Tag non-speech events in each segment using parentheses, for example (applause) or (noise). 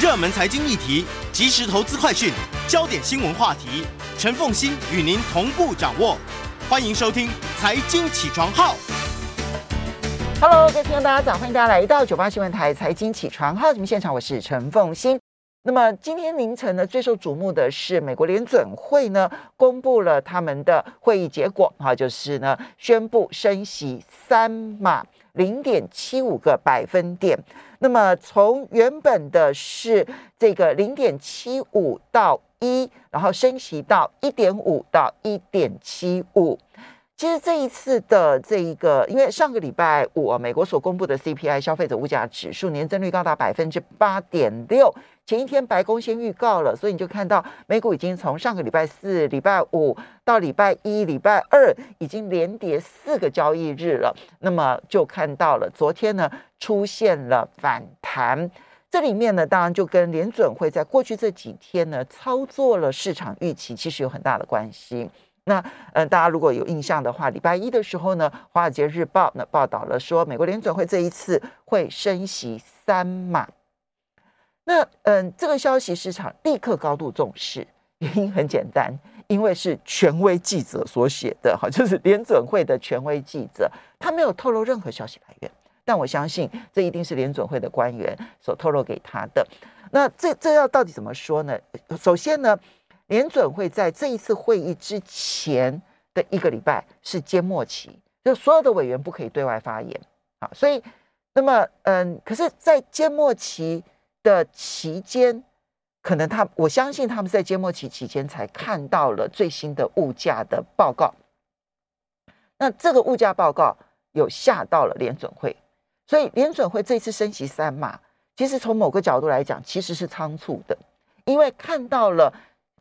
热门财经议题、即时投资快讯、焦点新闻话题，陈凤欣与您同步掌握。欢迎收听《财经起床号》。Hello，各位听众大家早，欢迎大家来到九八新闻台财经起床号节目现场，我是陈凤欣。那么今天凌晨呢，最受瞩目的是美国联准会呢公布了他们的会议结果，哈，就是呢宣布升息三码零点七五个百分点。那么从原本的是这个零点七五到一，然后升息到一点五到一点七五。其实这一次的这一个，因为上个礼拜五啊，美国所公布的 CPI 消费者物价指数年增率高达百分之八点六。前一天白宫先预告了，所以你就看到美股已经从上个礼拜四、礼拜五到礼拜一、礼拜二，已经连跌四个交易日了。那么就看到了昨天呢出现了反弹。这里面呢，当然就跟联准会在过去这几天呢操作了市场预期，其实有很大的关系。那呃，大家如果有印象的话，礼拜一的时候呢，《华尔街日报》呢报道了说，美国联准会这一次会升息三码。那嗯，这个消息市场立刻高度重视，原因很简单，因为是权威记者所写的，哈，就是联准会的权威记者，他没有透露任何消息来源，但我相信这一定是联准会的官员所透露给他的。那这这要到底怎么说呢？首先呢。联准会在这一次会议之前的一个礼拜是缄默期，就所有的委员不可以对外发言啊。所以，那么，嗯，可是，在缄默期的期间，可能他我相信他们在缄默期期间才看到了最新的物价的报告。那这个物价报告有吓到了联准会，所以联准会这次升息三码，其实从某个角度来讲，其实是仓促的，因为看到了。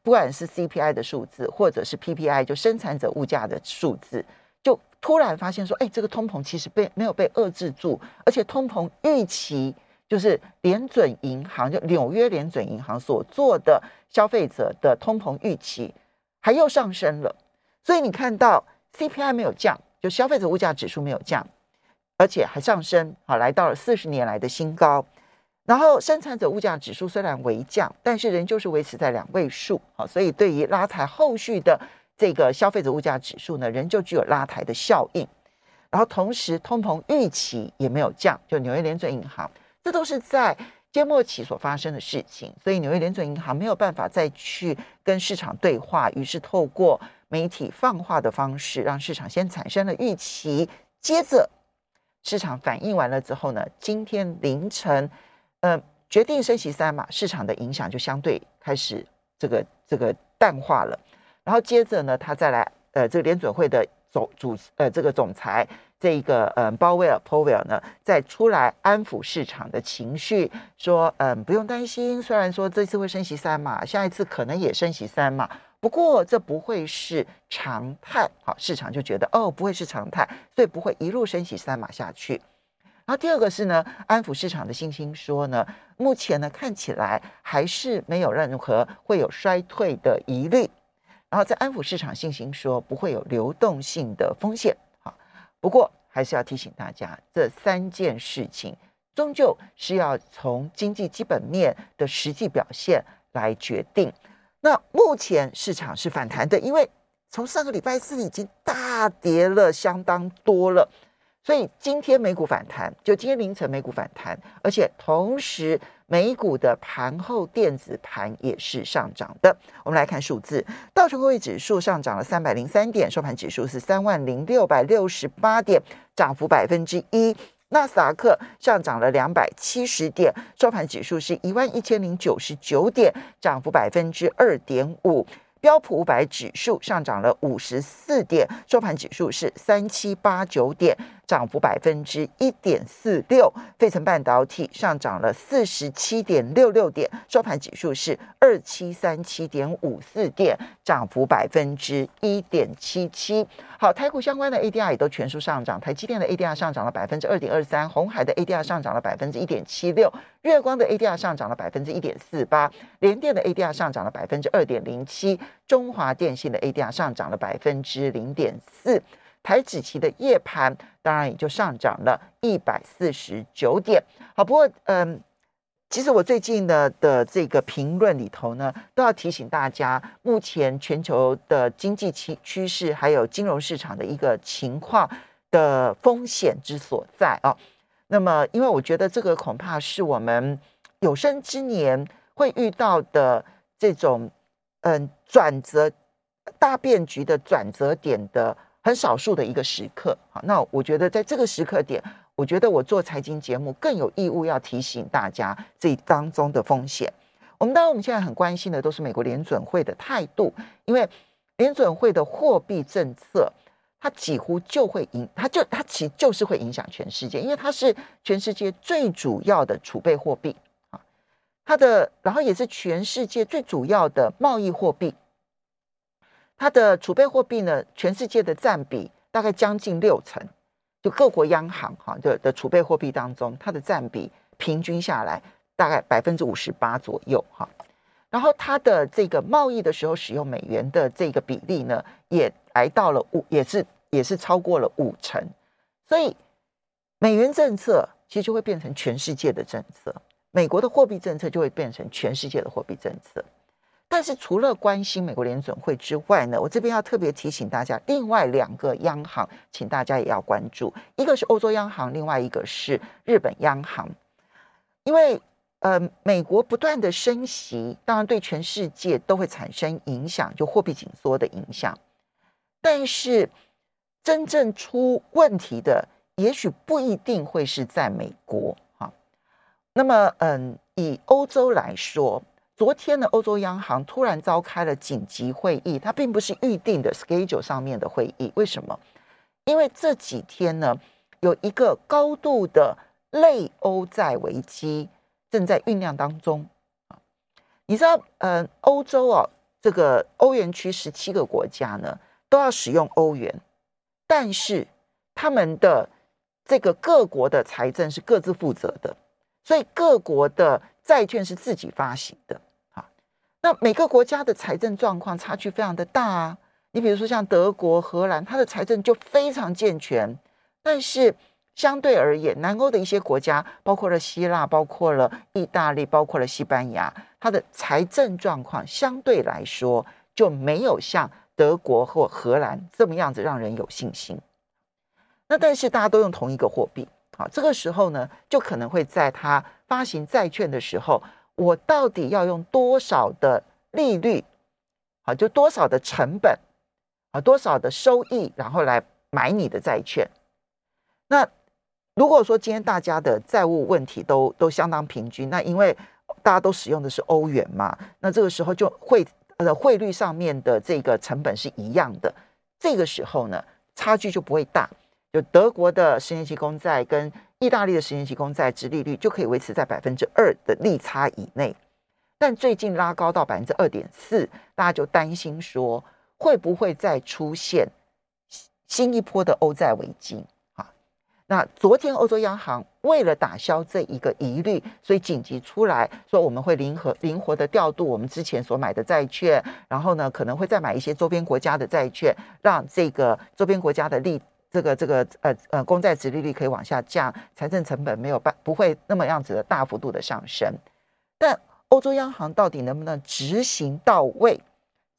不管是 CPI 的数字，或者是 PPI，就生产者物价的数字，就突然发现说，哎，这个通膨其实被没有被遏制住，而且通膨预期就是联准银行，就纽约联准银行所做的消费者的通膨预期，还又上升了。所以你看到 CPI 没有降，就消费者物价指数没有降，而且还上升，好，来到了四十年来的新高。然后生产者物价指数虽然微降，但是仍旧是维持在两位数，好，所以对于拉抬后续的这个消费者物价指数呢，仍旧具有拉抬的效应。然后同时通膨预期也没有降，就纽约联准银行，这都是在缄默期所发生的事情，所以纽约联准银行没有办法再去跟市场对话，于是透过媒体放话的方式，让市场先产生了预期，接着市场反应完了之后呢，今天凌晨。呃，决定升息三嘛，市场的影响就相对开始这个这个淡化了。然后接着呢，他再来呃，这个联准会的总主呃这个总裁这一个嗯鲍威尔 Powell 呢，再出来安抚市场的情绪，说嗯不用担心，虽然说这次会升息三码，下一次可能也升息三码，不过这不会是常态。好，市场就觉得哦不会是常态，所以不会一路升息三码下去。然后第二个是呢，安抚市场的信心，说呢，目前呢看起来还是没有任何会有衰退的疑虑。然后在安抚市场信心，说不会有流动性的风险。不过还是要提醒大家，这三件事情终究是要从经济基本面的实际表现来决定。那目前市场是反弹的，因为从上个礼拜四已经大跌了相当多了。所以今天美股反弹，就今天凌晨美股反弹，而且同时美股的盘后电子盘也是上涨的。我们来看数字，道琼工业指数上涨了三百零三点，收盘指数是三万零六百六十八点，涨幅百分之一。纳斯达克上涨了两百七十点，收盘指数是一万一千零九十九点，涨幅百分之二点五。标普五百指数上涨了五十四点，收盘指数是三七八九点，涨幅百分之一点四六。费城半导体上涨了四十七点六六点，收盘指数是二七三七点五四点，涨幅百分之一点七七。好，台股相关的 ADR 也都全数上涨，台积电的 ADR 上涨了百分之二点二三，红海的 ADR 上涨了百分之一点七六，月光的 ADR 上涨了百分之一点四八，联电的 ADR 上涨了百分之二点零七，中华电信的 ADR 上涨了百分之零点四，台指期的夜盘当然也就上涨了一百四十九点。好，不过嗯，其实我最近的的这个评论里头呢，都要提醒大家，目前全球的经济趋趋势，还有金融市场的一个情况的风险之所在啊。那么，因为我觉得这个恐怕是我们有生之年会遇到的这种嗯转折大变局的转折点的很少数的一个时刻。好，那我觉得在这个时刻点。我觉得我做财经节目更有义务要提醒大家这当中的风险。我们当然我们现在很关心的都是美国联准会的态度，因为联准会的货币政策，它几乎就会影，它就它其实就是会影响全世界，因为它是全世界最主要的储备货币啊，它的然后也是全世界最主要的贸易货币。它的储备货币呢，全世界的占比大概将近六成。就各国央行哈的的储备货币当中，它的占比平均下来大概百分之五十八左右哈。然后它的这个贸易的时候使用美元的这个比例呢，也来到了五，也是也是超过了五成。所以美元政策其实就会变成全世界的政策，美国的货币政策就会变成全世界的货币政策。但是除了关心美国联准会之外呢，我这边要特别提醒大家，另外两个央行，请大家也要关注，一个是欧洲央行，另外一个是日本央行。因为呃，美国不断的升息，当然对全世界都会产生影响，就货币紧缩的影响。但是真正出问题的，也许不一定会是在美国哈。那么嗯，以欧洲来说。昨天的欧洲央行突然召开了紧急会议，它并不是预定的 schedule 上面的会议。为什么？因为这几天呢，有一个高度的类欧债危机正在酝酿当中啊。你知道，呃，欧洲啊，这个欧元区十七个国家呢，都要使用欧元，但是他们的这个各国的财政是各自负责的，所以各国的债券是自己发行的。那每个国家的财政状况差距非常的大啊！你比如说像德国、荷兰，它的财政就非常健全，但是相对而言，南欧的一些国家，包括了希腊、包括了意大利、包括了西班牙，它的财政状况相对来说就没有像德国或荷兰这么样子让人有信心。那但是大家都用同一个货币，好，这个时候呢，就可能会在它发行债券的时候。我到底要用多少的利率，好，就多少的成本，啊，多少的收益，然后来买你的债券。那如果说今天大家的债务问题都都相当平均，那因为大家都使用的是欧元嘛，那这个时候就会呃汇率上面的这个成本是一样的，这个时候呢，差距就不会大。就德国的十年期公债跟意大利的十年期公债殖利率就可以维持在百分之二的利差以内，但最近拉高到百分之二点四，大家就担心说会不会再出现新一波的欧债危机啊？那昨天欧洲央行为了打消这一个疑虑，所以紧急出来说我们会灵活灵活的调度我们之前所买的债券，然后呢可能会再买一些周边国家的债券，让这个周边国家的利。这个这个呃呃，公债值利率可以往下降，财政成本没有办不会那么样子的大幅度的上升。但欧洲央行到底能不能执行到位？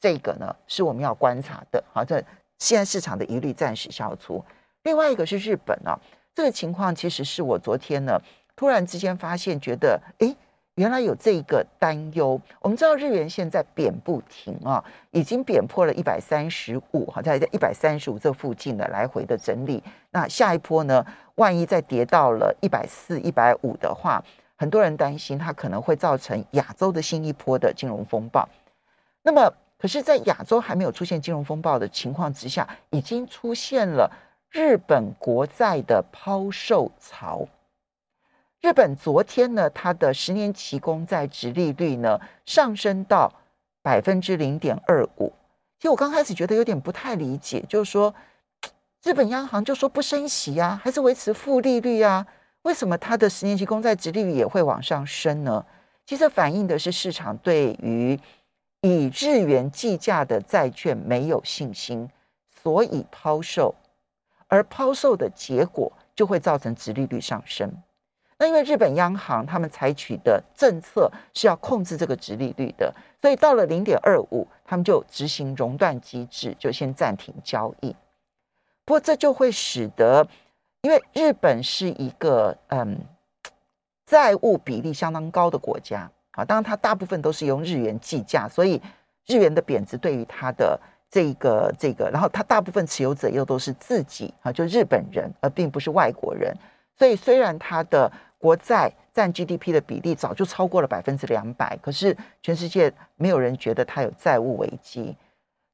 这个呢是我们要观察的。好，这现在市场的疑虑暂时消除。另外一个是日本啊，这个情况其实是我昨天呢突然之间发现，觉得哎。原来有这个担忧，我们知道日元现在贬不停啊，已经贬破了一百三十五，好像在一百三十五这附近的来回的整理。那下一波呢？万一再跌到了一百四、一百五的话，很多人担心它可能会造成亚洲的新一波的金融风暴。那么，可是，在亚洲还没有出现金融风暴的情况之下，已经出现了日本国债的抛售潮。日本昨天呢，它的十年期公债值利率呢上升到百分之零点二五。其实我刚开始觉得有点不太理解，就是说 (tsk) 日本央行就说不升息啊，还是维持负利率啊？为什么它的十年期公债值利率也会往上升呢？其实反映的是市场对于以日元计价的债券没有信心，所以抛售，而抛售的结果就会造成值利率上升。那因为日本央行他们采取的政策是要控制这个殖利率的，所以到了零点二五，他们就执行熔断机制，就先暂停交易。不过这就会使得，因为日本是一个嗯债务比例相当高的国家啊，当然它大部分都是用日元计价，所以日元的贬值对于它的这个这个，然后它大部分持有者又都是自己啊，就日本人，而并不是外国人，所以虽然它的国债占 GDP 的比例早就超过了百分之两百，可是全世界没有人觉得它有债务危机。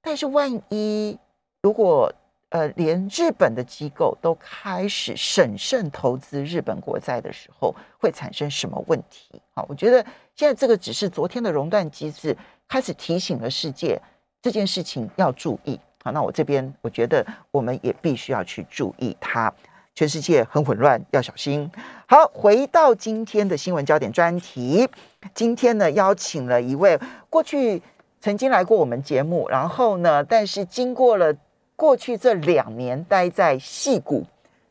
但是万一如果呃连日本的机构都开始审慎投资日本国债的时候，会产生什么问题？好，我觉得现在这个只是昨天的熔断机制开始提醒了世界这件事情要注意。好，那我这边我觉得我们也必须要去注意它。全世界很混乱，要小心。好，回到今天的新闻焦点专题。今天呢，邀请了一位过去曾经来过我们节目，然后呢，但是经过了过去这两年待在戏谷，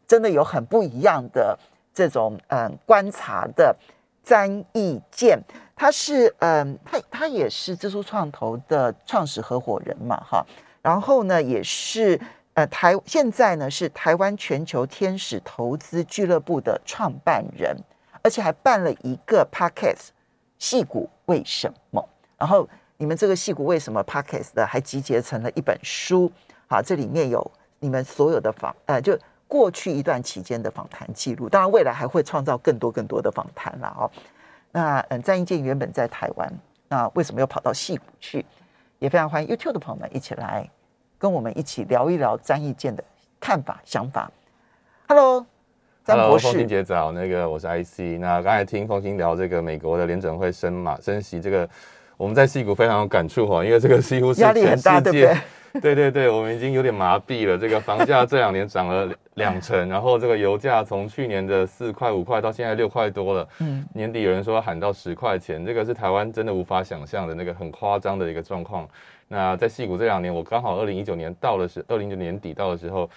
真的有很不一样的这种嗯观察的詹义健。他是嗯，他他也是蜘蛛创投的创始合伙人嘛，哈。然后呢，也是。呃，台现在呢是台湾全球天使投资俱乐部的创办人，而且还办了一个 podcast，戏骨为什么？然后你们这个戏骨为什么 podcast 的还集结成了一本书？好，这里面有你们所有的访，呃，就过去一段期间的访谈记录，当然未来还会创造更多更多的访谈了哦。那嗯，张英健原本在台湾，那为什么又跑到戏骨去？也非常欢迎 YouTube 的朋友们一起来。跟我们一起聊一聊张义健的看法、想法。Hello，张博士，凤清姐早。那个我是 IC。那刚才听凤清聊这个美国的联准会升嘛升息，这个我们在戏股非常有感触哈，因为这个几乎是压力很大，对不对？(laughs) 对对对，我们已经有点麻痹了。这个房价这两年涨了两成，然后这个油价从去年的四块五块到现在六块多了。嗯，年底有人说喊到十块钱，这个是台湾真的无法想象的那个很夸张的一个状况。那在戏谷这两年，我刚好二零一九年到的是二零一九年底到的时候，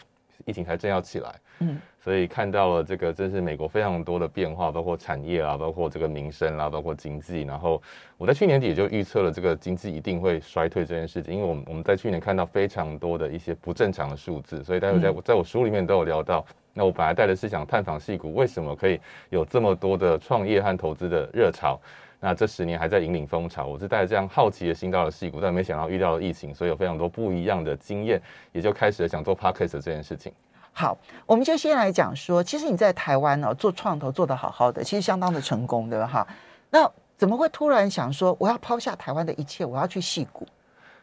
疫情才正要起来，嗯，所以看到了这个真是美国非常多的变化，包括产业啊，包括这个民生啦，包括经济。然后我在去年底就预测了这个经济一定会衰退这件事情，因为我们我们在去年看到非常多的一些不正常的数字，所以待会在在我书里面都有聊到。那我本来带的是想探访戏谷为什么可以有这么多的创业和投资的热潮。那这十年还在引领风潮，我是带着这样好奇的心到了戏谷，但没想到遇到了疫情，所以有非常多不一样的经验，也就开始了想做 podcast 这件事情。好，我们就先来讲说，其实你在台湾呢做创投做得好好的，其实相当的成功的哈。那怎么会突然想说我要抛下台湾的一切，我要去戏谷？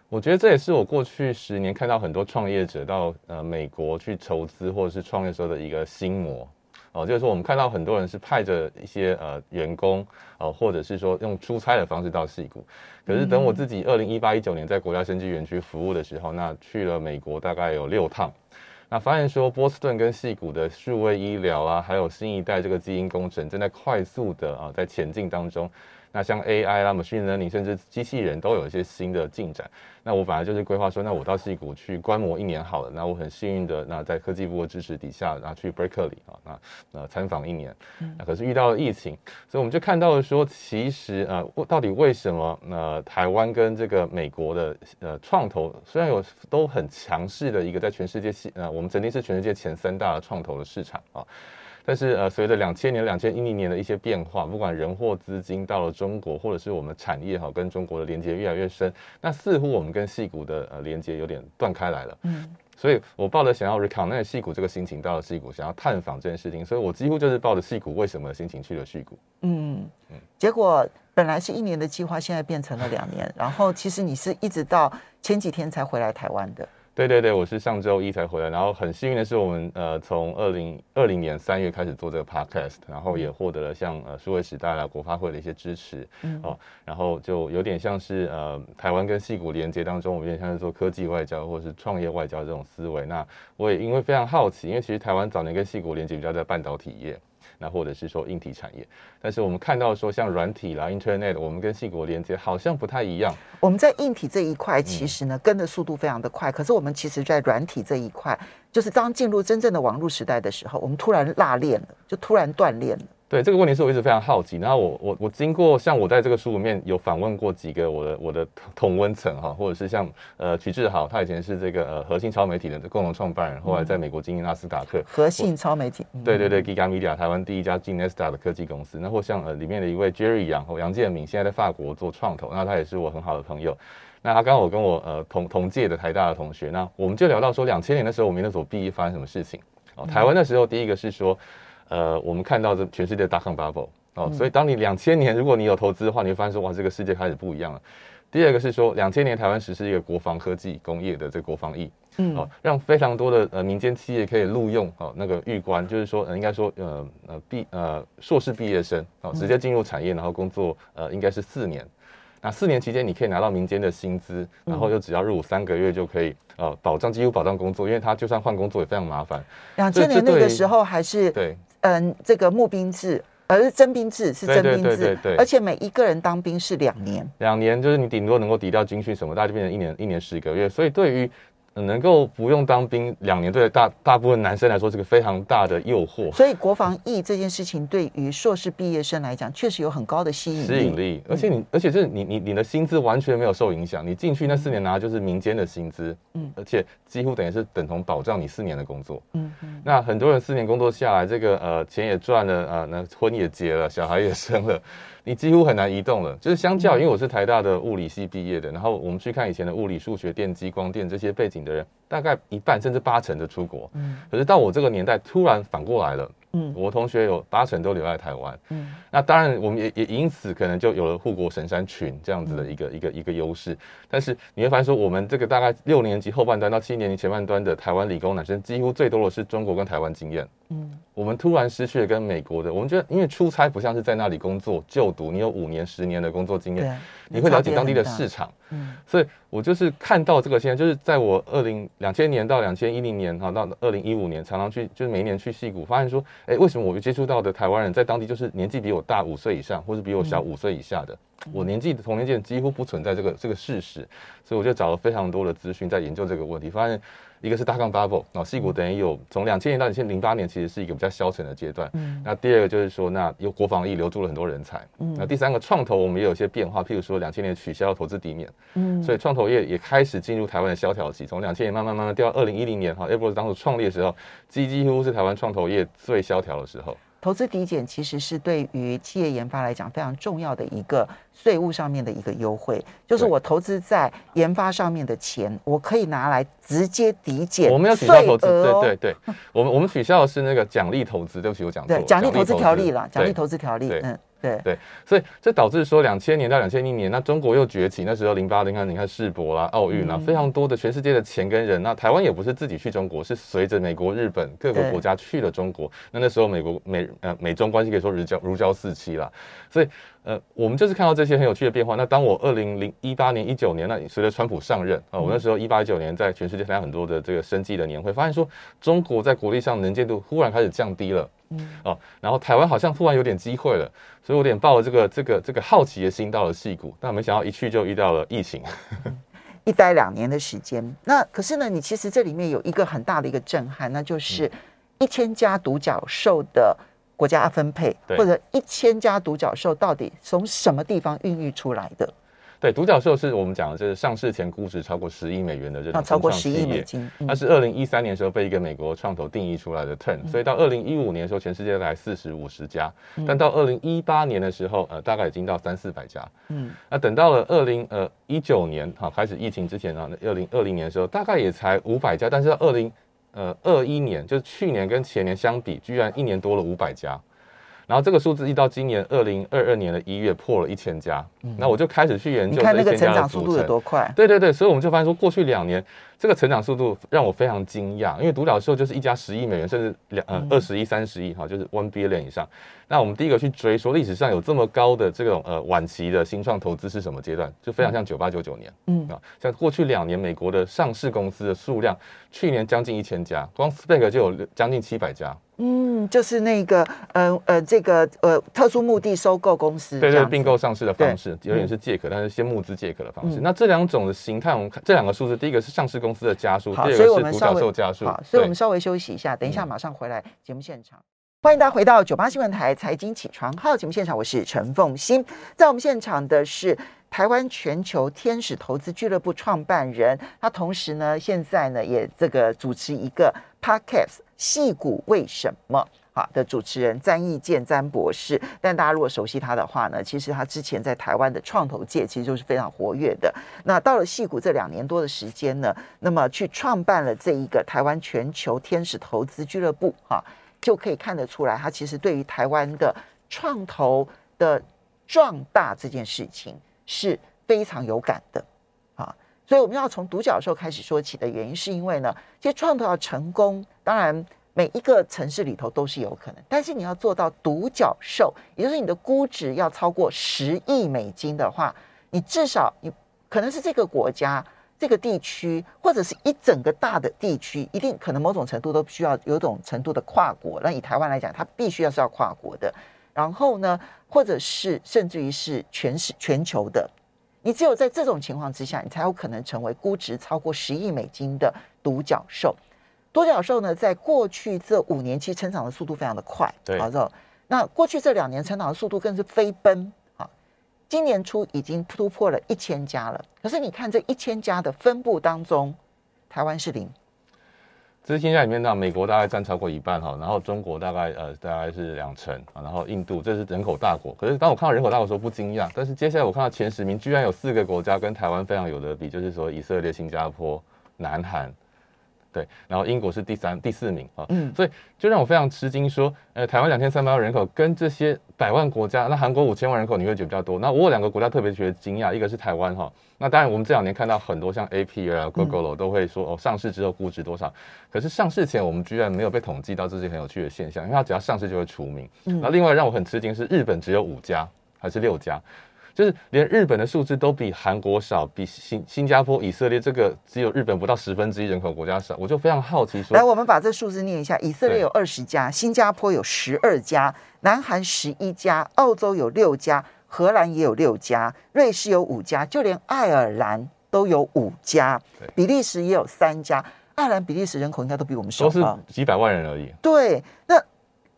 我觉得这也是我过去十年看到很多创业者到呃美国去筹资或者是创业时候的一个心魔。哦，就是说我们看到很多人是派着一些呃员工，呃，或者是说用出差的方式到戏谷，可是等我自己二零一八一九年在国家生技园区服务的时候，那去了美国大概有六趟，那发现说波士顿跟戏谷的数位医疗啊，还有新一代这个基因工程正在快速的啊在前进当中。那像 AI 啦、machine learning，甚至机器人都有一些新的进展。那我本来就是规划说，那我到戏谷去观摩一年好了。那我很幸运的，那在科技部的支持底下，然后去 Berkeley 啊，那那参访一年。那可是遇到了疫情，所以我们就看到了说，其实呃，到底为什么呃，台湾跟这个美国的呃创投虽然有都很强势的一个在全世界呃，我们曾经是全世界前三大的创投的市场啊。但是呃，随着两千年、两千一零年的一些变化，不管人或资金到了中国，或者是我们产业哈跟中国的连接越来越深，那似乎我们跟戏骨的呃连接有点断开来了。嗯，所以我抱着想要 reconnect 戏骨这个心情到了戏骨，想要探访这件事情，所以我几乎就是抱着戏骨为什么心情去了戏骨。嗯嗯，结果本来是一年的计划，现在变成了两年，然后其实你是一直到前几天才回来台湾的。对对对，我是上周一才回来，然后很幸运的是，我们呃从二零二零年三月开始做这个 podcast，然后也获得了像呃数位时代啦、国发会的一些支持，哦，然后就有点像是呃台湾跟戏骨连接当中，我们有点像是做科技外交或者是创业外交这种思维。那我也因为非常好奇，因为其实台湾早年跟戏骨连接比较在半导体业。那或者是说硬体产业，但是我们看到说像软体啦、Internet，我们跟细国连接好像不太一样。我们在硬体这一块其实呢跟的速度非常的快，可是我们其实在软体这一块，就是当进入真正的网络时代的时候，我们突然落链了，就突然断链了。对这个问题是我一直非常好奇。然后我我我经过像我在这个书里面有访问过几个我的我的同温层哈，或者是像呃曲志豪，他以前是这个呃核心超媒体的共同创办人，后来在美国经营纳斯达克。核心超媒体。对对对，Giga Media 台湾第一家进 n e s t a 的科技公司。那或像呃里面的一位 Jerry 杨和杨建敏，现在在法国做创投，那他也是我很好的朋友。那他刚好跟我呃同同届的台大的同学，那我们就聊到说，两千年的时候我们那所毕业发生什么事情哦？台湾那时候第一个是说。呃，我们看到这全世界大康 bubble 哦，所以当你两千年如果你有投资的话，你会发现说哇，这个世界开始不一样了。第二个是说，两千年台湾实施一个国防科技工业的这个国防役，嗯，哦，让非常多的呃民间企业可以录用哦那个预官，就是说呃应该说呃呃毕呃硕士毕业生哦直接进入产业，然后工作呃应该是四年。那四年期间，你可以拿到民间的薪资，然后又只要入伍三个月就可以，呃，保障几乎保障工作，因为他就算换工作也非常麻烦。两千年那个时候还是对，嗯，这个募兵制，而是征兵制，是征兵制，对对对，而且每一个人当兵是两年，两年就是你顶多能够抵掉军训什么，大家就变成一年一年十个月，所以对于。能够不用当兵两年，对大大部分男生来说是个非常大的诱惑。所以国防役这件事情，对于硕士毕业生来讲，确实有很高的吸引力。吸引力，而且你，而且是你，你，你的薪资完全没有受影响。你进去那四年拿的就是民间的薪资，嗯，而且几乎等于是等同保障你四年的工作。嗯嗯。那很多人四年工作下来，这个呃钱也赚了，呃那婚也结了，小孩也生了。你几乎很难移动了，就是相较，因为我是台大的物理系毕业的，然后我们去看以前的物理、数学、电机、光电这些背景的人，大概一半甚至八成的出国。嗯，可是到我这个年代，突然反过来了。嗯，我同学有八成都留在台湾。嗯，那当然，我们也也因此可能就有了护国神山群这样子的一个一个一个优势。但是你会发现说，我们这个大概六年级后半段到七年级前半段的台湾理工男生，几乎最多的是中国跟台湾经验。嗯，我们突然失去了跟美国的，我们觉得因为出差不像是在那里工作就读，你有五年十年的工作经验，你会了解当地的市场。嗯，所以我就是看到这个现在，就是在我二零两千年到两千一零年哈，到二零一五年，常常去就是每一年去戏谷，发现说，哎，为什么我接触到的台湾人在当地就是年纪比我大五岁以上，或是比我小五岁以下的，我年纪的同年纪几乎不存在这个这个事实，所以我就找了非常多的资讯在研究这个问题，发现。一个是大杠 bubble，那戏股等于有从两千年到两千零八年，其实是一个比较消沉的阶段。嗯，那第二个就是说，那有国防力留住了很多人才。嗯，那第三个创投我们也有一些变化，譬如说两千年取消投资抵免，嗯，所以创投业也开始进入台湾的萧条期。从两千年慢慢慢慢掉到二零一零年，哈 a p p l e 当初创立的时候，几几乎是台湾创投业最萧条的时候。投资抵减其实是对于企业研发来讲非常重要的一个税务上面的一个优惠，就是我投资在研发上面的钱，我可以拿来直接抵减。我们要取消投资，对对对，我们我们取消的是那个奖励投资，对不起，我讲错，奖励投资条例了，奖励投资条例，嗯。对对，所以这导致说，两千年到两千一年，那中国又崛起。那时候零八，零啊，你看世博啦、奥运啦，非常多的全世界的钱跟人。那台湾也不是自己去中国，是随着美国、日本各个国家去了中国。那那时候美国美呃美中关系可以说如胶如胶似漆啦。所以呃，我们就是看到这些很有趣的变化。那当我二零零一八年、一九年，那随着川普上任啊，我那时候一八一九年在全世界参加很多的这个生计的年会，发现说中国在国力上能见度忽然开始降低了。嗯哦，然后台湾好像突然有点机会了，所以我有点抱了这个这个这个好奇的心到了戏谷，但没想到一去就遇到了疫情，(laughs) 一待两年的时间。那可是呢，你其实这里面有一个很大的一个震撼，那就是一千家独角兽的国家分配，或者一千家独角兽到底从什么地方孕育出来的？对，独角兽是我们讲的，就是上市前估值超过十亿美元的这种超过十亿美金。它是二零一三年时候被一个美国创投定义出来的 turn，所以到二零一五年的时候，全世界来四十五十家，但到二零一八年的时候，呃，大概已经到三四百家。嗯，那等到了二零呃一九年，哈，开始疫情之前啊，二零二零年的时候，大概也才五百家，但是到二零呃二一年，就是去年跟前年相比，居然一年多了五百家。然后这个数字一到今年二零二二年的一月破了一千家，那我就开始去研究这个成长速度有多快？对对对，所以我们就发现说，过去两年这个成长速度让我非常惊讶，因为独角兽就是一家十亿美元，甚至两呃二十亿、三十亿哈，就是 one billion 以上。那我们第一个去追说历史上有这么高的这种呃晚期的新创投资是什么阶段？就非常像九八九九年，嗯啊，像过去两年美国的上市公司的数量，去年将近一千家，光 Spec 就有将近七百家。嗯，就是那个，呃呃，这个呃，特殊目的收购公司，对对，并购上市的方式，有点是借壳，但是先募资借壳的方式。那这两种的形态，我们看这两个数字，第一个是上市公司的加速，第二个是独角兽加速。好，所以我们稍微休息一下，等一下马上回来节目现场。欢迎大家回到九八新闻台财经起床号节目现场，我是陈凤欣，在我们现场的是台湾全球天使投资俱乐部创办人，他同时呢现在呢也这个主持一个 podcast《戏股为什么》啊的主持人詹义健詹博士。但大家如果熟悉他的话呢，其实他之前在台湾的创投界其实就是非常活跃的。那到了戏股这两年多的时间呢，那么去创办了这一个台湾全球天使投资俱乐部哈。就可以看得出来，他其实对于台湾的创投的壮大这件事情是非常有感的啊。所以我们要从独角兽开始说起的原因，是因为呢，其实创投要成功，当然每一个城市里头都是有可能，但是你要做到独角兽，也就是你的估值要超过十亿美金的话，你至少你可能是这个国家。这个地区或者是一整个大的地区，一定可能某种程度都需要有种程度的跨国。那以台湾来讲，它必须要是要跨国的。然后呢，或者是甚至于是全市全球的。你只有在这种情况之下，你才有可能成为估值超过十亿美金的独角兽。独角兽呢，在过去这五年期成长的速度非常的快，对，好的。那过去这两年成长的速度更是飞奔。今年初已经突破了一千家了，可是你看这一千家的分布当中，台湾是零。这一千家里面呢，美国大概占超过一半哈，然后中国大概呃大概是两成啊，然后印度这是人口大国。可是当我看到人口大国的时候不惊讶，但是接下来我看到前十名居然有四个国家跟台湾非常有得比，就是说以色列、新加坡、南韩。对，然后英国是第三、第四名啊，嗯，所以就让我非常吃惊，说，呃，台湾两千三百万人口跟这些百万国家，那韩国五千万人口你会觉得比较多，那我有两个国家特别觉得惊讶，一个是台湾哈，那当然我们这两年看到很多像 A P 啊、Google 都会说哦，上市之后估值多少，可是上市前我们居然没有被统计到这些很有趣的现象，因为它只要上市就会除名，嗯，那另外让我很吃惊是日本只有五家还是六家。就是连日本的数字都比韩国少，比新新加坡、以色列这个只有日本不到十分之一人口国家少，我就非常好奇说，来，我们把这数字念一下：以色列有二十家，新加坡有十二家，南韩十一家，澳洲有六家，荷兰也有六家，瑞士有五家，就连爱尔兰都有五家，比利时也有三家。爱尔兰、比利时人口应该都比我们少，都是几百万人而已。对，那。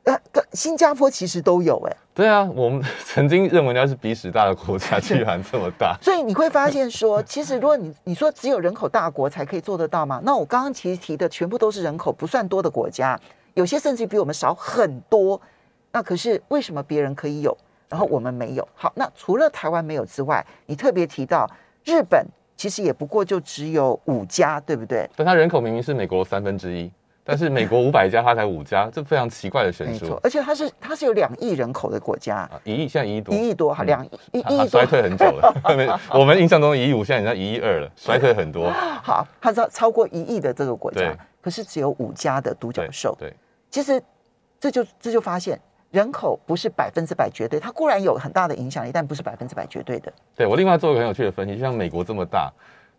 呃，新加坡其实都有哎。对啊，我们 (laughs) 曾经认为它是鼻屎大的国家，居然这么大。(laughs) 所以你会发现说，(laughs) 其实如果你你说只有人口大国才可以做得到吗？那我刚刚其实提的全部都是人口不算多的国家，有些甚至比我们少很多。那可是为什么别人可以有，然后我们没有？好，那除了台湾没有之外，你特别提到日本，其实也不过就只有五家，对不对？但它人口明明是美国三分之一。但是美国五百家，它才五家，这非常奇怪的悬殊。没错，而且它是它是有两亿人口的国家，一亿现在一亿多，一亿多哈，两亿一亿多，衰退很久了。(laughs) 我们印象中一亿五，现在已经一亿二了，衰退很多。好，它超超过一亿的这个国家，可是只有五家的独角兽。对，其实这就这就发现人口不是百分之百绝对，它固然有很大的影响力，但不是百分之百绝对的。对我另外做一个很有趣的分析，就像美国这么大。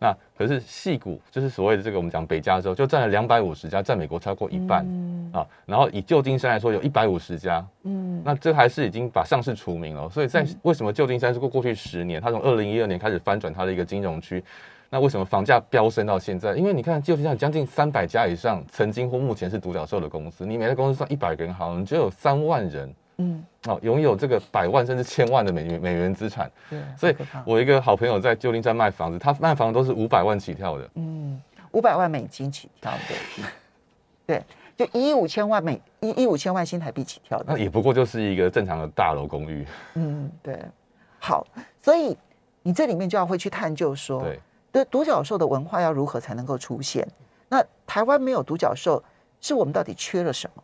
那可是细股，就是所谓的这个我们讲北加州，就占了两百五十家，占美国超过一半啊。然后以旧金山来说，有一百五十家，嗯，那这还是已经把上市除名了。所以在为什么旧金山是过过去十年，它从二零一二年开始翻转它的一个金融区，那为什么房价飙升到现在？因为你看旧金山将近三百家以上曾经或目前是独角兽的公司，你每个公司算一百个人好，你就有三万人。嗯，哦，拥有这个百万甚至千万的美元美元资产，对，所以我一个好朋友在旧金山卖房子，他卖房子都是五百万起跳的，嗯，五百万美金起跳的，(laughs) 对，就一亿五千万美一亿五千万新台币起跳的，那也不过就是一个正常的大楼公寓，嗯，对，好，所以你这里面就要会去探究说，对，独角兽的文化要如何才能够出现？那台湾没有独角兽，是我们到底缺了什么？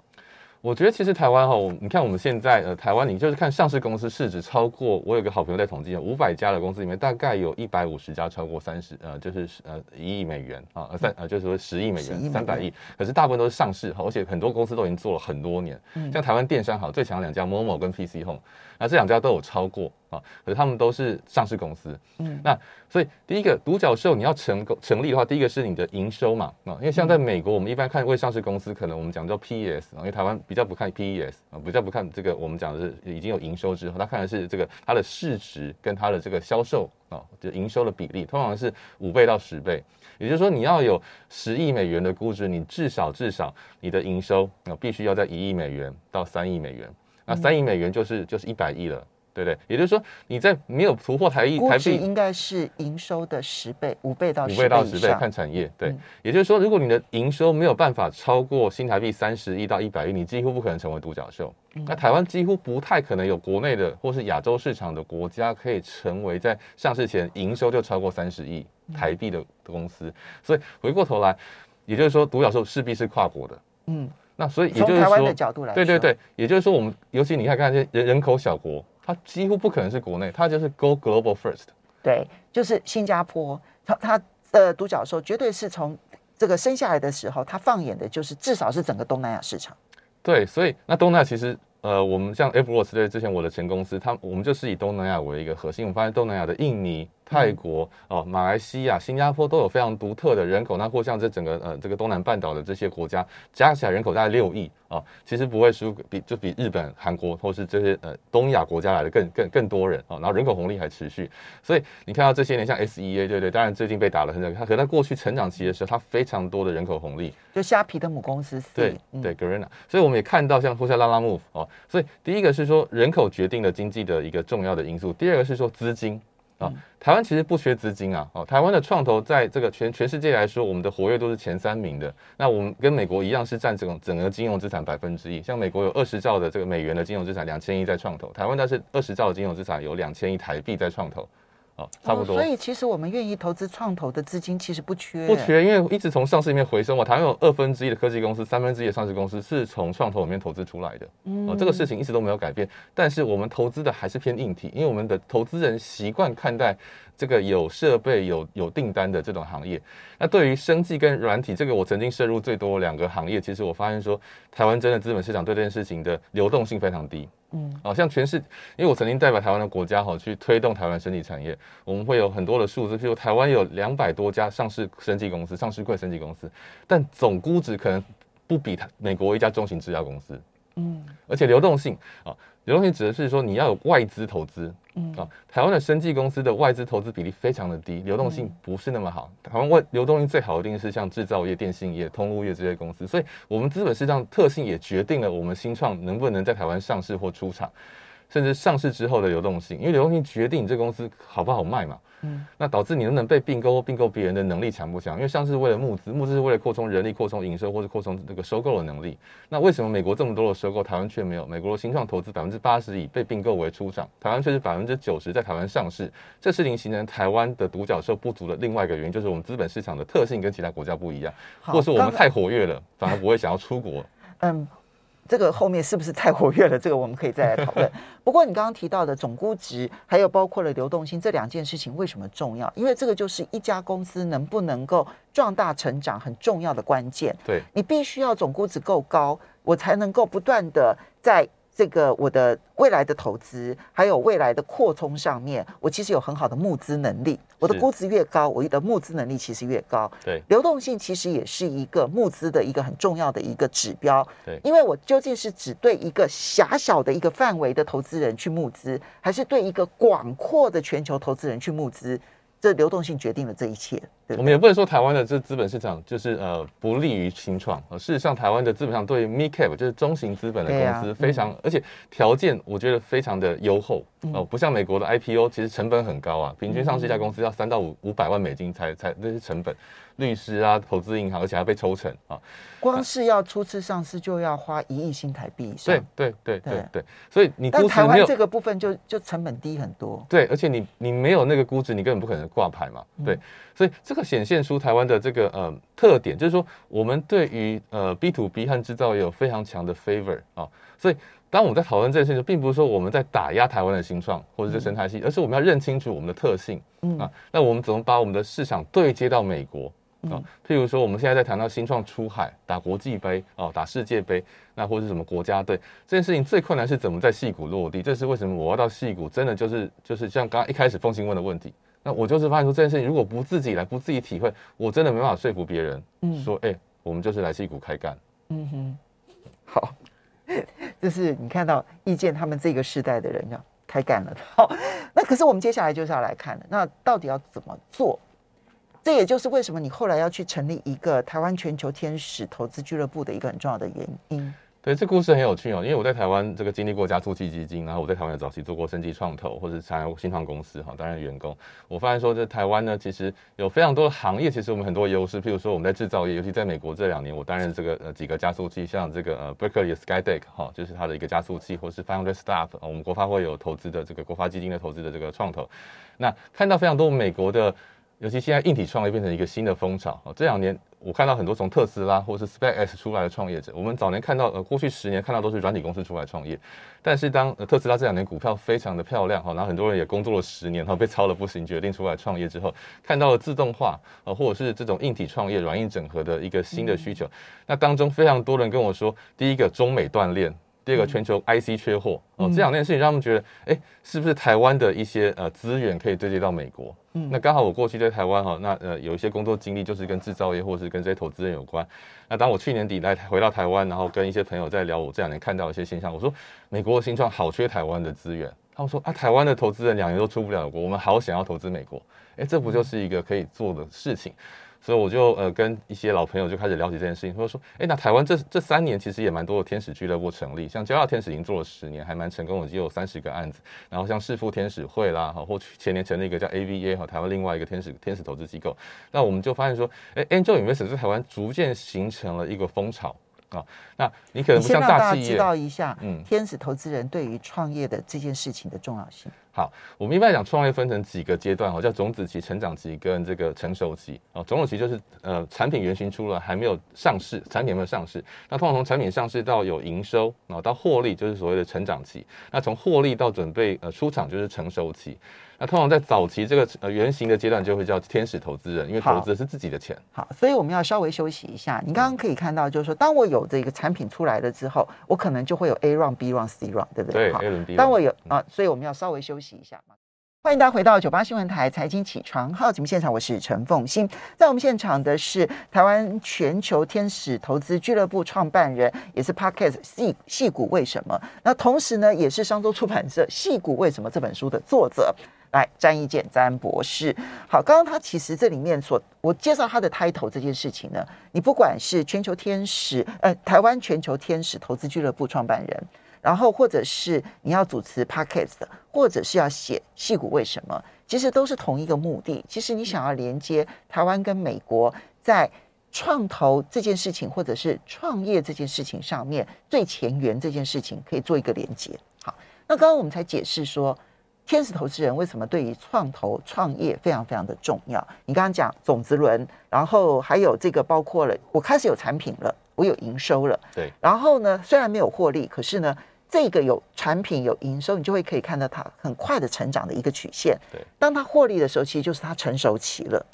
我觉得其实台湾哈，你看我们现在呃，台湾你就是看上市公司市值超过，我有个好朋友在统计，五百家的公司里面，大概有一百五十家超过三十呃，就是呃一亿美元啊，呃三呃就是说十亿美元，三百亿。可是大部分都是上市哈，而且很多公司都已经做了很多年。像台湾电商好最强两家，Momo 跟 PC Home，那这两家都有超过啊，可是他们都是上市公司。嗯，那所以第一个独角兽你要成功成立的话，第一个是你的营收嘛啊，因为像在美国，我们一般看未上市公司，可能我们讲叫 PES 啊，因为台湾比比较不看 PES 啊，比较不看这个我们讲的是已经有营收之后，他看的是这个它的市值跟它的这个销售啊，就营收的比例，通常是五倍到十倍。也就是说，你要有十亿美元的估值，你至少至少你的营收啊，必须要在一亿美元到三亿美元。那三亿美元就是就是一百亿了，对不对？也就是说，你在没有突破台亿台币，应该是营收的十倍、五倍到五倍到十倍，看产业。对，也就是说，如果你的营收没有办法超过新台币三十亿到一百亿，你几乎不可能成为独角兽。那台湾几乎不太可能有国内的或是亚洲市场的国家可以成为在上市前营收就超过三十亿台币的公司。所以回过头来，也就是说，独角兽势必是跨国的。嗯。那所以也就是说，对对对，也就是说，我们尤其你看看这人人口小国，它几乎不可能是国内，它就是 go global first。对，就是新加坡，它它的独角兽绝对是从这个生下来的时候，它放眼的就是至少是整个东南亚市场。对，所以那东南亚其实。呃，我们像 F 对之前我的前公司，它我们就是以东南亚为一个核心。我们发现东南亚的印尼、泰国、哦马来西亚、新加坡都有非常独特的人口。那或像这整个呃这个东南半岛的这些国家，加起来人口大概六亿啊，其实不会输比就比日本、韩国或是这些呃东亚国家来的更更更多人啊。然后人口红利还持续，所以你看到这些年像 S E A 对对，当然最近被打了很惨，它可在过去成长期的时候，它非常多的人口红利。就虾皮的母公司对对 g r e n a 所以我们也看到像或像拉拉 Move 哦，所以第一个。是说人口决定了经济的一个重要的因素。第二个是说资金啊，台湾其实不缺资金啊。哦，台湾的创投在这个全全世界来说，我们的活跃都是前三名的。那我们跟美国一样，是占整整个金融资产百分之一。像美国有二十兆的这个美元的金融资产，两千亿在创投；台湾但是二十兆的金融资产有两千亿台币在创投。哦，差不多。所以其实我们愿意投资创投的资金其实不缺，不缺，因为一直从上市里面回升嘛。台湾有二分之一的科技公司，三分之一的上市公司是从创投里面投资出来的。哦，这个事情一直都没有改变。但是我们投资的还是偏硬体，因为我们的投资人习惯看待这个有设备、有有订单的这种行业。那对于生技跟软体，这个我曾经涉入最多两个行业，其实我发现说，台湾真的资本市场对这件事情的流动性非常低。嗯，啊，像全市，因为我曾经代表台湾的国家哈去推动台湾生技产业，我们会有很多的数字，譬如台湾有两百多家上市生技公司，上市柜生技公司，但总估值可能不比美国一家中型制药公司。嗯，而且流动性啊。流动性指的是说你要有外资投资，嗯啊，台湾的生技公司的外资投资比例非常的低，流动性不是那么好。台湾外流动性最好的一定是像制造业、电信业、通路业这些公司，所以我们资本市场特性也决定了我们新创能不能在台湾上市或出厂。甚至上市之后的流动性，因为流动性决定你这公司好不好卖嘛。嗯，那导致你能不能被并购或并购别人的能力强不强？因为上市为了募资，募资是为了扩充人力、扩充营收或者扩充这个收购的能力。那为什么美国这么多的收购，台湾却没有？美国的新创投资百分之八十以被并购为出场，台湾却是百分之九十在台湾上市。这事情形成台湾的独角兽不足的另外一个原因，就是我们资本市场的特性跟其他国家不一样，或是我们太活跃了，反而不会想要出国。嗯。这个后面是不是太活跃了？这个我们可以再来讨论。(laughs) 不过你刚刚提到的总估值，还有包括了流动性这两件事情，为什么重要？因为这个就是一家公司能不能够壮大成长很重要的关键。对，你必须要总估值够高，我才能够不断的在。这个我的未来的投资，还有未来的扩充上面，我其实有很好的募资能力。我的估值越高，我的募资能力其实越高。对，流动性其实也是一个募资的一个很重要的一个指标。对，因为我究竟是只对一个狭小的一个范围的投资人去募资，还是对一个广阔的全球投资人去募资？这流动性决定了这一切。我们也不能说台湾的这资本市场就是呃不利于新创。呃，事实上，台湾的资本上对 mid cap 就是中型资本的公司非常，而且条件我觉得非常的优厚哦，不像美国的 IPO，其实成本很高啊，平均上市一家公司要三到五五百万美金才才那些成本。律师啊，投资银行，而且还被抽成啊！光是要初次上市就要花一亿新台币以上。对对对对对，所以你但台湾这个部分就就成本低很多。对，而且你你没有那个估值，你根本不可能挂牌嘛。对，所以这个显现出台湾的这个呃特点，就是说我们对于呃 B to B 和制造业有非常强的 favor 啊。所以当我们在讨论这件事情，并不是说我们在打压台湾的新创或者是生态系，而是我们要认清楚我们的特性啊。那我们怎么把我们的市场对接到美国？啊。譬如说，我们现在在谈到新创出海、打国际杯哦、打世界杯，那或是什么国家队这件事情，最困难是怎么在戏谷落地？这是为什么我要到戏谷？真的就是就是像刚刚一开始凤新问的问题，那我就是发现说这件事情如果不自己来，不自己体会，我真的没办法说服别人，嗯说哎，我们就是来戏股开干。嗯哼，(laughs) 好，(laughs) 这是你看到意见他们这个时代的人要开干了。好，那可是我们接下来就是要来看的，那到底要怎么做？这也就是为什么你后来要去成立一个台湾全球天使投资俱乐部的一个很重要的原因。对，这故事很有趣哦，因为我在台湾这个经历过加速器基金，然后我在台湾早期做过升级创投或者参加新创公司哈，担任员工。我发现说，在台湾呢，其实有非常多的行业，其实我们很多优势。譬如说，我们在制造业，尤其在美国这两年，我担任这个呃几个加速器，像这个呃 Berkeley Skydeck 哈，就是它的一个加速器，或是 Founder Staff，我们国发会有投资的这个国发基金的投资的这个创投，那看到非常多美国的。尤其现在硬体创业变成一个新的风潮啊！这两年我看到很多从特斯拉或是 SpaceX 出来的创业者。我们早年看到呃，过去十年看到都是软体公司出来创业，但是当特斯拉这两年股票非常的漂亮哈，然后很多人也工作了十年哈，被操了不行，决定出来创业之后，看到了自动化呃，或者是这种硬体创业、软硬整合的一个新的需求。那当中非常多人跟我说，第一个中美锻炼。第二个，全球 IC 缺货哦，这两件事情让他们觉得，哎，是不是台湾的一些呃资源可以对接到美国？嗯，那刚好我过去在台湾哈，那呃有一些工作经历就是跟制造业或是跟这些投资人有关。那当我去年底来回到台湾，然后跟一些朋友在聊我这两年看到一些现象，我说美国的新创好缺台湾的资源。他们说啊，台湾的投资人两年都出不了国，我们好想要投资美国。哎，这不就是一个可以做的事情？所以我就呃跟一些老朋友就开始了解这件事情，他说说，哎，那台湾这这三年其实也蛮多的天使俱乐部成立，像骄傲天使已经做了十年，还蛮成功的，已经有三十个案子。然后像世富天使会啦，哈，或前年成立一个叫 AVA 哈，台湾另外一个天使天使投资机构。那我们就发现说，哎，Angel Investors 在台湾逐渐形成了一个风潮。啊，那你可能不像大企业，知道一下，嗯，天使投资人对于创业的这件事情的重要性。好，我们一般讲创业分成几个阶段哦，叫种子期、成长期跟这个成熟期。哦，种子期就是呃产品原型出了还没有上市，产品没有上市。那通常从产品上市到有营收，然后到获利，就是所谓的成长期。那从获利到准备呃出厂，就是成熟期。那通常在早期这个呃原型的阶段，就会叫天使投资人，因为投资的是自己的钱。好，所以我们要稍微休息一下。你刚刚可以看到，就是说，当我有这个产品出来了之后，我可能就会有 A run、B run、C run，对不对？对，A run、B run。当我有啊，所以我们要稍微休息一下嘛。欢迎大家回到九八新闻台财经起床号节目现场，我是陈凤欣。在我们现场的是台湾全球天使投资俱乐部创办人，也是 Podcast 戏戏股为什么？那同时呢，也是商周出版社《戏股为什么》这本书的作者。来，詹一健，詹博士。好，刚刚他其实这里面所我介绍他的 title 这件事情呢，你不管是全球天使，呃，台湾全球天使投资俱乐部创办人，然后或者是你要主持 podcast，或者是要写戏骨为什么，其实都是同一个目的。其实你想要连接台湾跟美国在创投这件事情，或者是创业这件事情上面最前沿这件事情，可以做一个连接。好，那刚刚我们才解释说。天使投资人为什么对于创投创业非常非常的重要？你刚刚讲种子轮，然后还有这个包括了，我开始有产品了，我有营收了，对。然后呢，虽然没有获利，可是呢，这个有产品有营收，你就会可以看到它很快的成长的一个曲线。对。当它获利的时候，其实就是它成熟期了。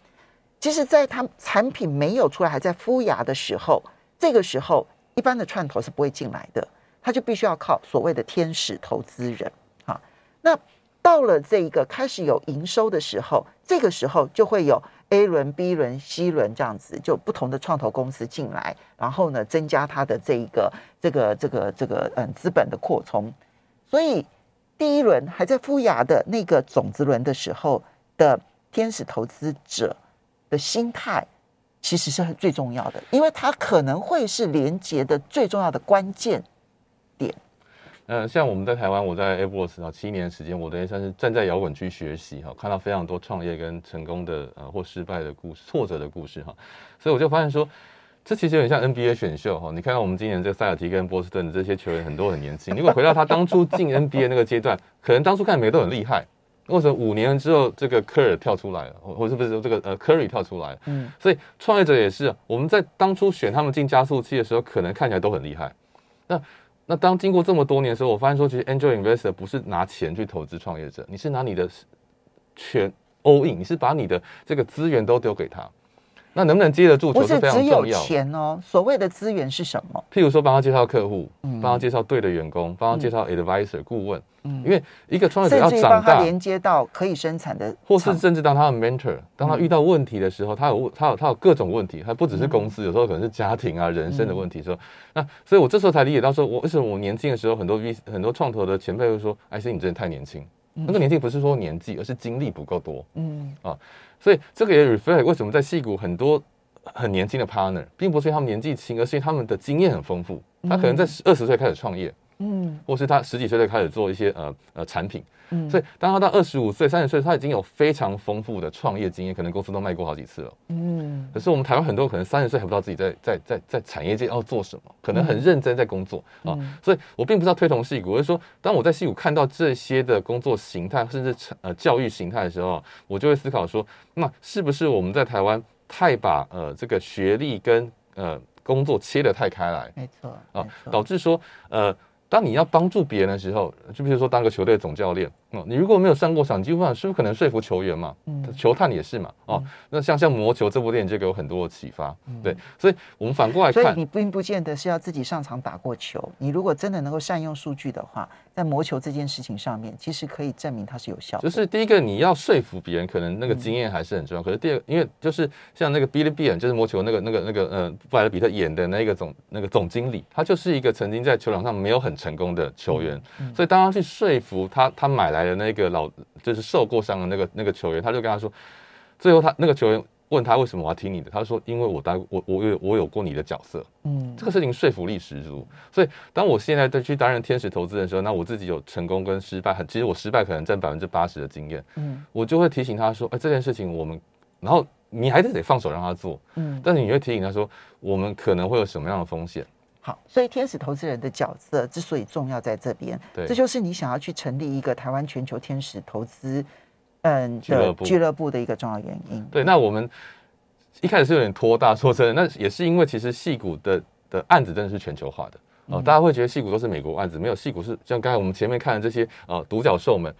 其实，在它产品没有出来，还在孵芽的时候，这个时候一般的创投是不会进来的，他就必须要靠所谓的天使投资人。啊，那。到了这一个开始有营收的时候，这个时候就会有 A 轮、B 轮、C 轮这样子，就不同的创投公司进来，然后呢，增加它的这一个这个这个这个嗯资本的扩充。所以第一轮还在孵芽的那个种子轮的时候的天使投资者的心态，其实是最重要的，因为它可能会是连接的最重要的关键。呃，像我们在台湾，我在 AirBoss 啊七年时间，我等于算是站在摇滚区学习哈，看到非常多创业跟成功的呃或失败的故事、挫折的故事哈，所以我就发现说，这其实有点像 NBA 选秀哈。你看到我们今年这个塞尔提跟波士顿的这些球员很多很年轻，如果回到他当初进 NBA 那个阶段，可能当初看每个都很厉害，为什么五年之后这个科尔跳出来了，或是不是这个呃 Curry 跳出来？嗯，所以创业者也是，我们在当初选他们进加速器的时候，可能看起来都很厉害，那。那当经过这么多年的时候，我发现说，其实 angel investor 不是拿钱去投资创业者，你是拿你的全 all in，你是把你的这个资源都丢给他。那能不能接得住球不是非常只有。钱哦，所谓的资源是什么？譬如说，帮他介绍客户，嗯。帮他介绍对的员工，帮他介绍 advisor 顾问，嗯。因为一个创业者要长大，他连接到可以生产的或是甚至当他的 mentor，当他遇到问题的时候，他有他有他有各种问题，他不只是公嗯司，有时候可能是家庭啊、人生的问题的时候，那所以我这时候才理解到说，我为什么我年轻的时候，很多 V 很多创投的前辈会说，哎，是你真的太年轻。那个年纪不是说年纪，而是经历不够多。嗯啊所以这个也 reflect 为什么在戏谷很多很年轻的 partner，并不是因为他们年纪轻，而是因为他们的经验很丰富。他可能在二十岁开始创业，嗯或是他十几岁就开始做一些呃呃产品。嗯所以当他到二十五岁、三十岁，他已经有非常丰富的创业经验，可能公司都卖过好几次了。嗯可是我们台湾很多可能三十岁还不知道自己在在在在产业界要做什么，可能很认真在工作啊。嗯所以我并不是要推崇戏骨，我是说，当我在戏骨看到这些的工作形态，甚至产呃教育形态的时候，我就会思考说，那是不是我们在台湾太把呃这个学历跟呃工作切得太开来没错啊导致说呃。当你要帮助别人的时候，就比如说当个球队总教练，哦，你如果没有上过场，基本上是不是可能说服球员嘛？嗯。球探也是嘛，哦，那像像魔球这部电影就给我很多的启发，嗯。对，所以我们反过来看，所以你并不见得是要自己上场打过球，你如果真的能够善用数据的话，在魔球这件事情上面，其实可以证明它是有效的。就是第一个你要说服别人，可能那个经验还是很重要。可是第二个，因为就是像那个 Billy b e a n 就是魔球那个那个那个呃布莱德比特演的那个总那个总经理，他就是一个曾经在球场上没有很成功的球员，所以当他去说服他他买来的那个老就是受过伤的那个那个球员，他就跟他说，最后他那个球员问他为什么我要听你的，他说因为我当我我有我有过你的角色，嗯。这个事情说服力十足，所以当我现在在去担任天使投资人的时候，那我自己有成功跟失败，很其实我失败可能占百分之八十的经验，嗯。我就会提醒他说，哎，这件事情我们，然后你还是得放手让他做，嗯，但是你会提醒他说，我们可能会有什么样的风险，好，所以天使投资人的角色之所以重要在这边，对。这就是你想要去成立一个台湾全球天使投资嗯俱乐部俱乐部的一个重要原因。对，那我们一开始是有点拖大，说真的，那也是因为其实戏股的的案子真的是全球化的哦、大家会觉得戏股都是美国案子，没有戏股是像刚才我们前面看的这些呃独角兽们。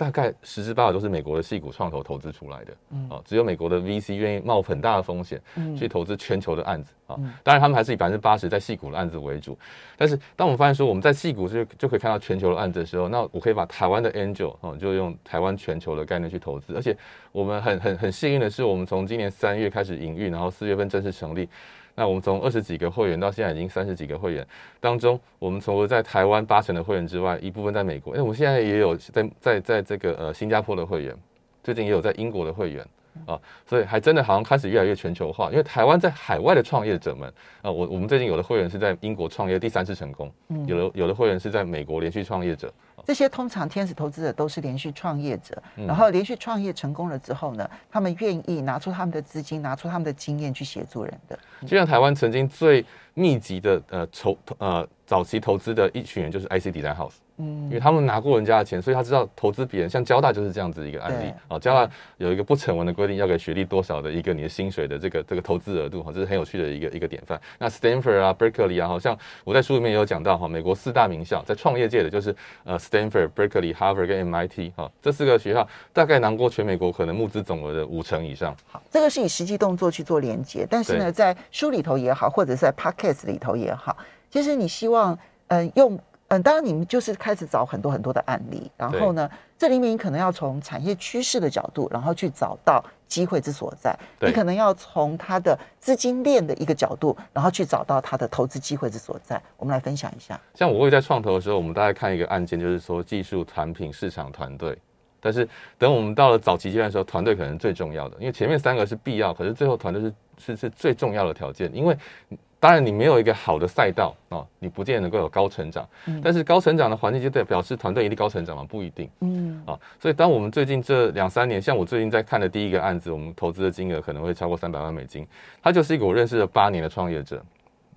大概十之八九都是美国的戏股创投投资出来的，嗯哦，只有美国的 VC 愿意冒很大的风险去投资全球的案子啊。当然，他们还是以百分之八十在戏股的案子为主。但是，当我们发现说我们在戏股就就可以看到全球的案子的时候，那我可以把台湾的 Angel 哦，就用台湾全球的概念去投资。而且，我们很很很幸运的是，我们从今年三月开始营运，然后四月份正式成立。那我们从二十几个会员到现在已经三十几个会员当中，我们除了在台湾八成的会员之外，一部分在美国，因为我们现在也有在在在这个呃新加坡的会员，最近也有在英国的会员啊，所以还真的好像开始越来越全球化。因为台湾在海外的创业者们啊，我我们最近有的会员是在英国创业第三次成功，有的有的会员是在美国连续创业者，这些通常天使投资者都是连续创业者，嗯。然后连续创业成功了之后呢，他们愿意拿出他们的资金，拿出他们的经验去协助人的。就像台湾曾经最密集的呃筹呃早期投资的一群人就是 IC Design House，嗯因为他们拿过人家的钱，所以他知道投资别人。像交大就是这样子一个案例啊，交大有一个不成文的规定，要给学历多少的一个你的薪水的这个这个投资额度哈，这是很有趣的一个一个典范。那 Stanford 啊、Berkeley 啊，好像我在书里面也有讲到哈，美国四大名校在创业界的就是呃 Stanford、Berkeley、Harvard 跟 MIT 哈，这四个学校大概囊括全美国可能募资总额的五成以上。好，这个是以实际动作去做连接，但是呢，在书里头也好，或者是在 podcast 里头也好，其实你希望，嗯、用，嗯、当然你们就是开始找很多很多的案例，然后呢，这里面你可能要从产业趋势的角度，然后去找到机会之所在，你可能要从它的资金链的一个角度，然后去找到它的投资机会之所在。我们来分享一下。像我会在创投的时候，我们大概看一个案件，就是说技术、产品、市场、团队。但是等我们到了早期阶段的时候，团队可能最重要的，因为前面三个是必要，可是最后团队是是是最重要的条件。因为当然你没有一个好的赛道啊，你不见得能够有高成长。但是高成长的环境就代表示团队一定高成长吗？不一定。嗯啊，所以当我们最近这两三年，像我最近在看的第一个案子，我们投资的金额可能会超过三百万美金，他就是一个我认识了八年的创业者。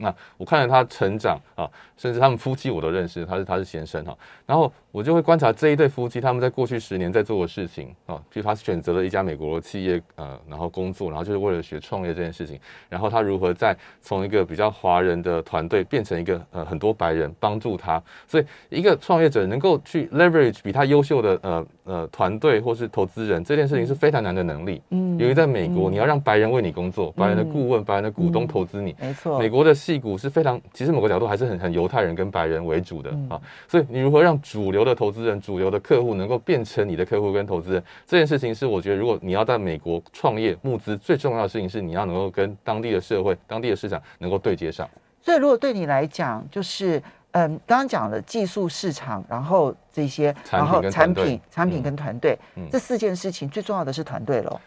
那我看着他成长啊，甚至他们夫妻我都认识，他是他是先生哈。然后我就会观察这一对夫妻他们在过去十年在做的事情啊，譬如他选择了一家美国企业呃，然后工作，然后就是为了学创业这件事情。然后他如何在从一个比较华人的团队变成一个呃很多白人帮助他，所以一个创业者能够去 leverage 比他优秀的呃呃团队或是投资人这件事情是非常难的能力。嗯，因为在美国你要让白人为你工作，白人的顾问、白人的股东投资你，没错。美国的戏股是非常，其实某个角度还是很很犹太人跟白人为主的啊，所以你如何让主流的投资人、主流的客户能够变成你的客户跟投资人，这件事情是我觉得如果你要在美国创业募资最重要的事情是你要能够跟当地的社会、当地的市场能够对接上。所以如果对你来讲，就是嗯，刚刚讲的技术市场，然后这些，然后产品、产品跟团队这四件事情，最重要的是团队喽。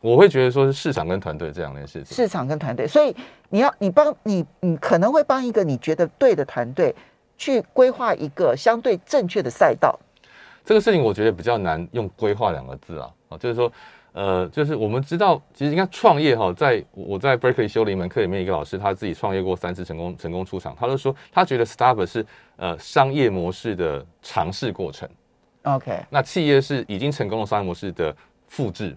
我会觉得说是市场跟团队这两件事情。市场跟团队，所以你要你帮你你可能会帮一个你觉得对的团队去规划一个相对正确的赛道。这个事情我觉得比较难用规划两个字啊，啊，就是说，呃，就是我们知道，其实你看创业哈，在我在 Berkeley 修了一门课里面，一个老师他自己创业过三次成功成功出场，他就说他觉得 Startup 是呃商业模式的尝试过程。OK，那企业是已经成功的商业模式的复制。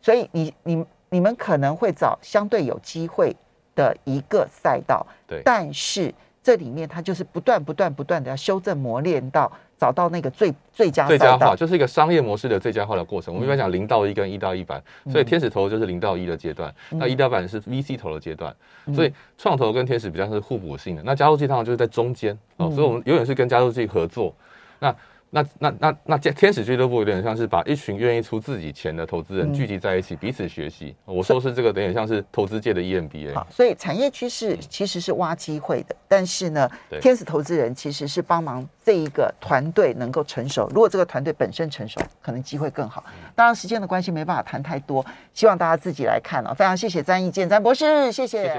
所以你你你们可能会找相对有机会的一个赛道，对，但是这里面它就是不断不断不断的要修正磨练到找到那个最最佳最佳化，就是一个商业模式的最佳化的过程。我们一般讲零到一跟一到一百，所以天使投就是零到一的阶段，那一到百是 VC 投的阶段，所以创投跟天使比较是互补性的。那加速器通就是在中间哦，所以我们永远是跟加速器合作。那那那那那天天使俱乐部有点像是把一群愿意出自己钱的投资人聚集在一起，彼此学习。我说是这个，有点像是投资界的 EMBA。好，所以产业趋势其实是挖机会的，但是呢，天使投资人其实是帮忙这一个团队能够成熟。如果这个团队本身成熟，可能机会更好。当然，时间的关系没办法谈太多，希望大家自己来看哦。非常谢谢詹义健詹博士，谢谢。